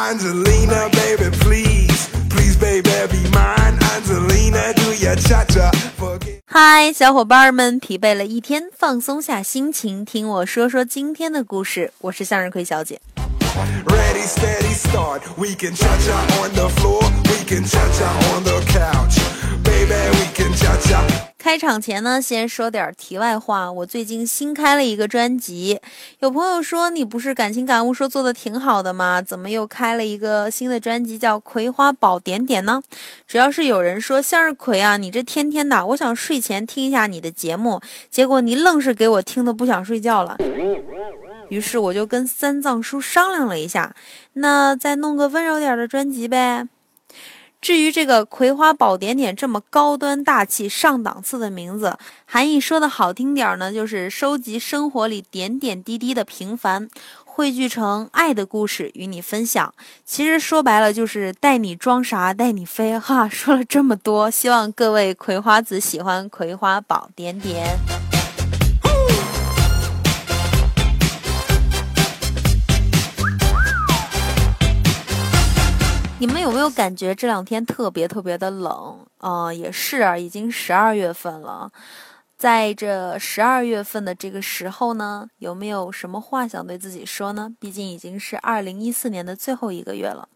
Angelina, baby, please, please, baby, be mine. Angelina, do your cha cha. Forget. 嗨，小伙伴们，疲惫了一天，放松下心情，听我说说今天的故事。我是向日葵小姐。 Ready, steady, start. We can cha cha on the floor. We can cha cha on the couch. Baby, we can cha cha. 开场前呢，先说点题外话。我最近新开了一个专辑，有朋友说你不是感情感悟说做的挺好的吗？怎么又开了一个新的专辑叫《葵花宝点点》呢？主要是有人说向日葵啊，你这天天的，我想睡前听一下你的节目，结果你愣是给我听的不想睡觉了。于是我就跟三藏叔商量了一下，那再弄个温柔点的专辑呗。至于这个《葵花宝点点》这么高端大气上档次的名字，含义说的好听点儿呢，就是收集生活里点点滴滴的平凡，汇聚成爱的故事与你分享。其实说白了就是带你装傻，带你飞。哈，说了这么多，希望各位葵花籽喜欢《葵花宝点点》。你们有没有感觉这两天特别特别的冷？呃，也是啊，已经十二月份了。在这十二月份的这个时候呢，有没有什么话想对自己说呢？毕竟已经是二零一四年的最后一个月了。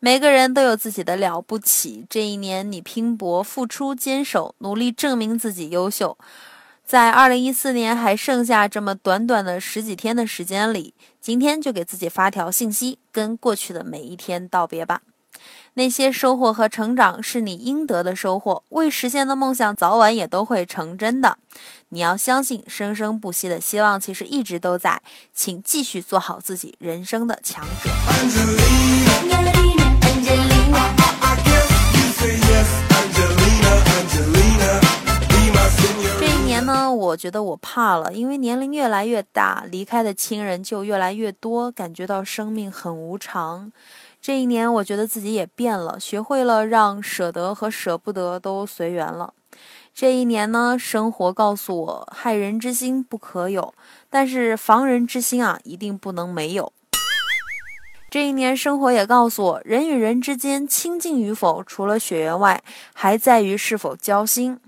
每个人都有自己的了不起。这一年，你拼搏、付出、坚守、努力，证明自己优秀。在二零一四年还剩下这么短短的十几天的时间里，今天就给自己发条信息，跟过去的每一天道别吧。那些收获和成长是你应得的收获，未实现的梦想早晚也都会成真的。你要相信，生生不息的希望其实一直都在，请继续做好自己人生的强者。觉得我怕了，因为年龄越来越大，离开的亲人就越来越多，感觉到生命很无常。这一年，我觉得自己也变了，学会了让舍得和舍不得都随缘了。这一年呢，生活告诉我，害人之心不可有，但是防人之心啊，一定不能没有。这一年，生活也告诉我，人与人之间亲近与否，除了血缘外，还在于是否交心。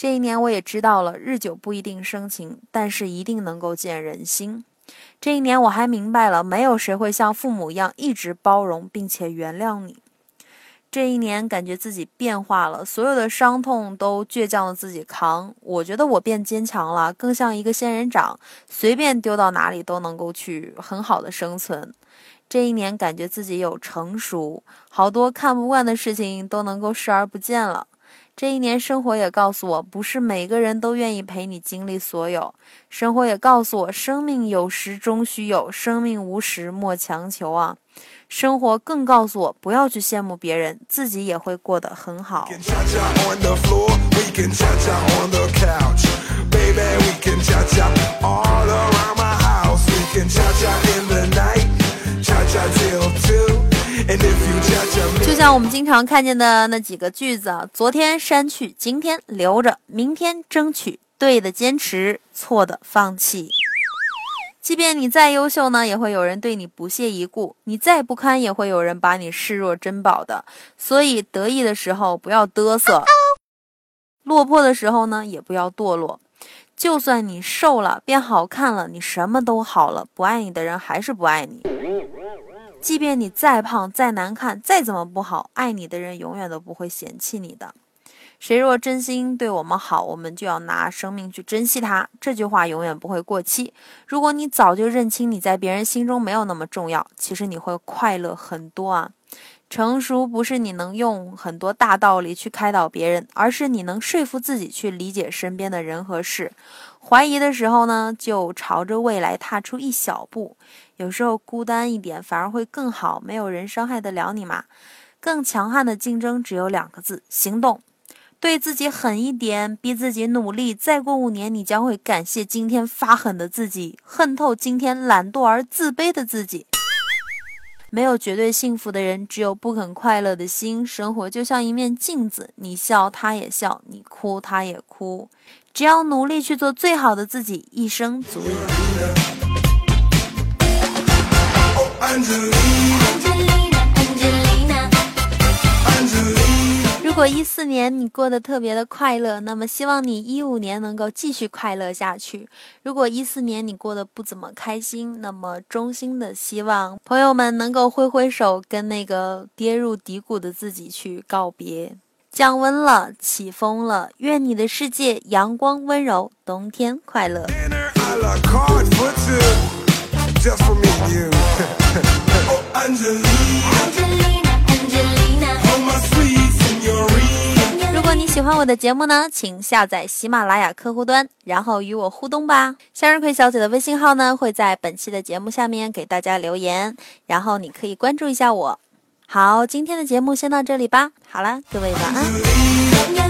这一年，我也知道了，日久不一定生情，但是一定能够见人心。这一年，我还明白了，没有谁会像父母一样一直包容并且原谅你。这一年，感觉自己变化了，所有的伤痛都倔强的自己扛。我觉得我变坚强了，更像一个仙人掌，随便丢到哪里都能够去很好的生存。这一年，感觉自己有成熟，好多看不惯的事情都能够视而不见了。这一年，生活也告诉我，不是每个人都愿意陪你经历所有。生活也告诉我，生命有时终须有，生命无时莫强求啊。生活更告诉我，不要去羡慕别人，自己也会过得很好就像我们经常看见的那几个句子啊，昨天删去，今天留着，明天争取，对的坚持，错的放弃。即便你再优秀呢，也会有人对你不屑一顾；你再不堪，也会有人把你视若珍宝的。所以，得意的时候不要嘚瑟，落魄的时候呢，也不要堕落。就算你瘦了，变好看了，你什么都好了，不爱你的人还是不爱你。即便你再胖、再难看、再怎么不好，爱你的人永远都不会嫌弃你的。谁若真心对我们好，我们就要拿生命去珍惜他。这句话永远不会过期。如果你早就认清你在别人心中没有那么重要，其实你会快乐很多啊。成熟不是你能用很多大道理去开导别人，而是你能说服自己去理解身边的人和事。怀疑的时候呢，就朝着未来踏出一小步。有时候孤单一点反而会更好，没有人伤害得了你嘛。更强悍的竞争只有两个字：行动。对自己狠一点，逼自己努力。再过五年，你将会感谢今天发狠的自己，恨透今天懒惰而自卑的自己。没有绝对幸福的人，只有不肯快乐的心。生活就像一面镜子，你笑他也笑，你哭他也哭。只要努力去做最好的自己，一生足矣。如果一四年你过得特别的快乐那么希望你一五年能够继续快乐下去。如果一四年你过得不怎么开心那么衷心的希望朋友们能够挥挥手跟那个跌入低谷的自己去告别降温了起风了愿你的世界阳光温柔冬天快乐。欢我的节目呢，请下载喜马拉雅客户端，然后与我互动吧。向日葵小姐的微信号呢，会在本期的节目下面给大家留言，然后你可以关注一下我。好，今天的节目先到这里吧。好了，各位晚安。